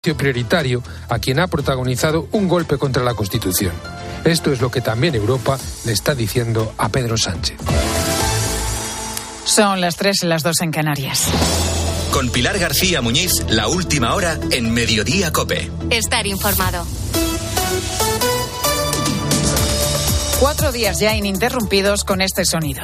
prioritario a quien ha protagonizado un golpe contra la Constitución. Esto es lo que también Europa le está diciendo a Pedro Sánchez. Son las tres y las dos en Canarias. Con Pilar García Muñiz, la última hora en Mediodía Cope. Estar informado. Cuatro días ya ininterrumpidos con este sonido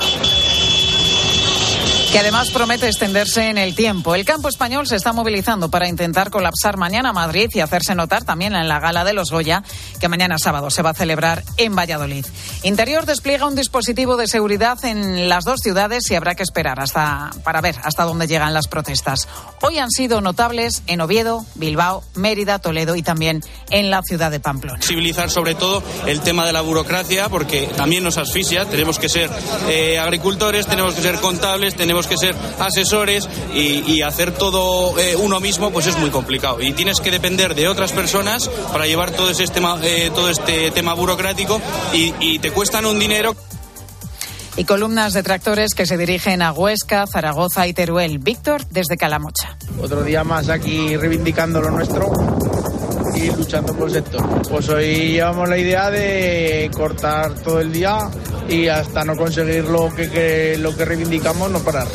que además promete extenderse en el tiempo. El campo español se está movilizando para intentar colapsar mañana Madrid y hacerse notar también en la gala de los Goya, que mañana sábado se va a celebrar en Valladolid. Interior despliega un dispositivo de seguridad en las dos ciudades y habrá que esperar hasta para ver hasta dónde llegan las protestas. Hoy han sido notables en Oviedo, Bilbao, Mérida, Toledo y también en la ciudad de Pamplona. Civilizar sobre todo el tema de la burocracia, porque también nos asfixia. Tenemos que ser eh, agricultores, tenemos que ser contables, tenemos que ser asesores y, hacer todo eh, uno mismo pues es muy complicado y tienes que depender de otras personas para llevar todo ese tema, eh, todo este tema burocrático y, y te cuestan un dinero y columnas de tractores que se dirigen a Huesca, Zaragoza y Teruel. Víctor, desde Calamocha. Otro día más aquí reivindicando lo nuestro luchando por el sector. Pues hoy llevamos la idea de cortar todo el día y hasta no conseguir lo que, lo que reivindicamos no parar.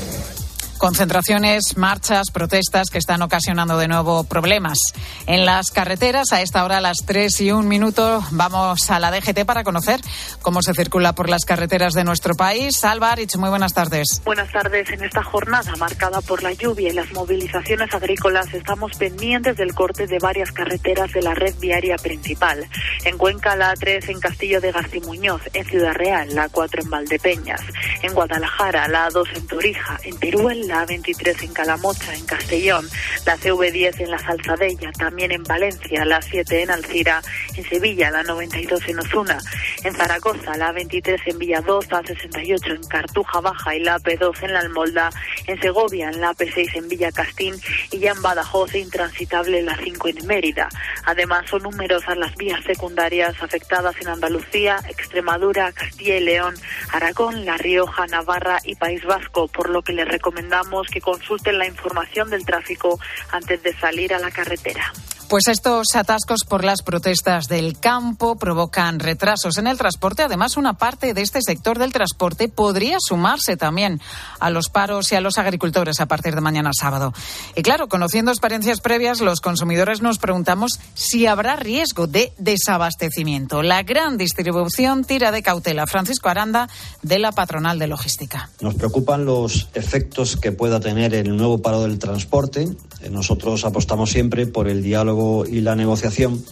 Concentraciones, marchas, protestas que están ocasionando de nuevo problemas en las carreteras. A esta hora, a las 3 y un minuto, vamos a la DGT para conocer cómo se circula por las carreteras de nuestro país. Álvarez, muy buenas tardes. Buenas tardes. En esta jornada marcada por la lluvia y las movilizaciones agrícolas, estamos pendientes del corte de varias carreteras de la red viaria principal. En Cuenca, la A3 en Castillo de Garcimuñoz, en Ciudad Real, la A4 en Valdepeñas, en Guadalajara, la A2 en Torija, en Teruel, la A23 en Calamocha, en Castellón, la CV10 en la Salzadella, también en Valencia, la 7 en Alcira, en Sevilla, la 92 en Ozuna, en Zaragoza, la A23 en Villadoz, la 68 en Cartuja Baja y la AP2 en La Almolda, en Segovia, en la AP6 en Villa Castín y ya en Badajoz intransitable la 5 en Mérida. Además, son numerosas las vías secundarias afectadas en Andalucía, Extremadura, Castilla y León, Aragón, La Rioja, Navarra y País Vasco, por lo que les recomendamos que consulten la información del tráfico antes de salir a la carretera. Pues estos atascos por las protestas del campo provocan retrasos en el transporte. Además, una parte de este sector del transporte podría sumarse también a los paros y a los agricultores a partir de mañana sábado. Y claro, conociendo experiencias previas, los consumidores nos preguntamos si habrá riesgo de desabastecimiento. La gran distribución tira de cautela. Francisco Aranda, de la Patronal de Logística. Nos preocupan los efectos que pueda tener el nuevo paro del transporte. Nosotros apostamos siempre por el diálogo y la negociación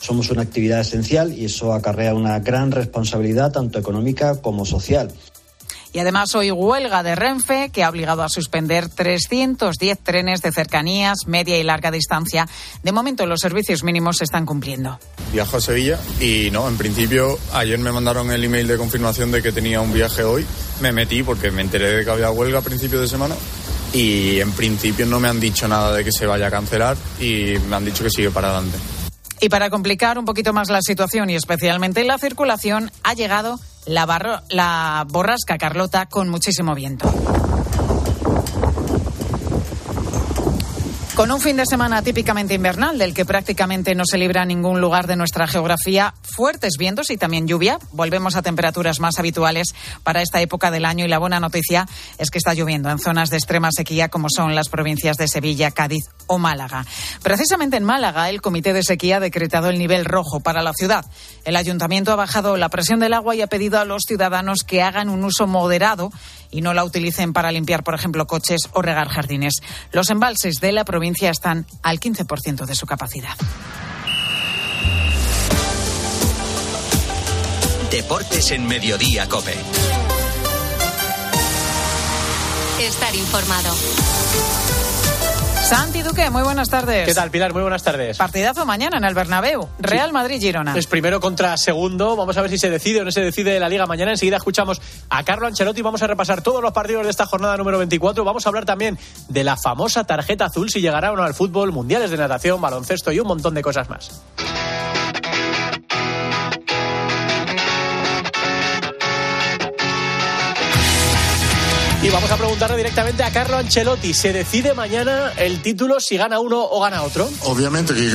somos una actividad esencial y eso acarrea una gran responsabilidad tanto económica como social. Y además hoy huelga de Renfe que ha obligado a suspender 310 trenes de cercanías, media y larga distancia. De momento los servicios mínimos se están cumpliendo. Viajo a Sevilla y no, en principio ayer me mandaron el email de confirmación de que tenía un viaje hoy. Me metí porque me enteré de que había huelga a principio de semana y en principio no me han dicho nada de que se vaya a cancelar y me han dicho que sigue para adelante. Y para complicar un poquito más la situación y especialmente la circulación, ha llegado la, la borrasca Carlota con muchísimo viento. Con un fin de semana típicamente invernal, del que prácticamente no se libra ningún lugar de nuestra geografía, fuertes vientos y también lluvia, volvemos a temperaturas más habituales para esta época del año y la buena noticia es que está lloviendo en zonas de extrema sequía como son las provincias de Sevilla, Cádiz o Málaga. Precisamente en Málaga, el Comité de Sequía ha decretado el nivel rojo para la ciudad. El ayuntamiento ha bajado la presión del agua y ha pedido a los ciudadanos que hagan un uso moderado y no la utilicen para limpiar, por ejemplo, coches o regar jardines. Los embalses de la provincia están al 15% de su capacidad. Deportes en Mediodía, Cope. Estar informado. Santi Duque, muy buenas tardes. ¿Qué tal, Pilar? Muy buenas tardes. Partidazo mañana en el Bernabéu. Real Madrid-Girona. Es primero contra segundo. Vamos a ver si se decide o no se decide la Liga mañana. Enseguida escuchamos a Carlo Ancelotti. Vamos a repasar todos los partidos de esta jornada número 24. Vamos a hablar también de la famosa tarjeta azul, si llegará o no al fútbol, mundiales de natación, baloncesto y un montón de cosas más. Y vamos a preguntarle directamente a Carlo Ancelotti. ¿Se decide mañana el título si gana uno o gana otro? Obviamente que gana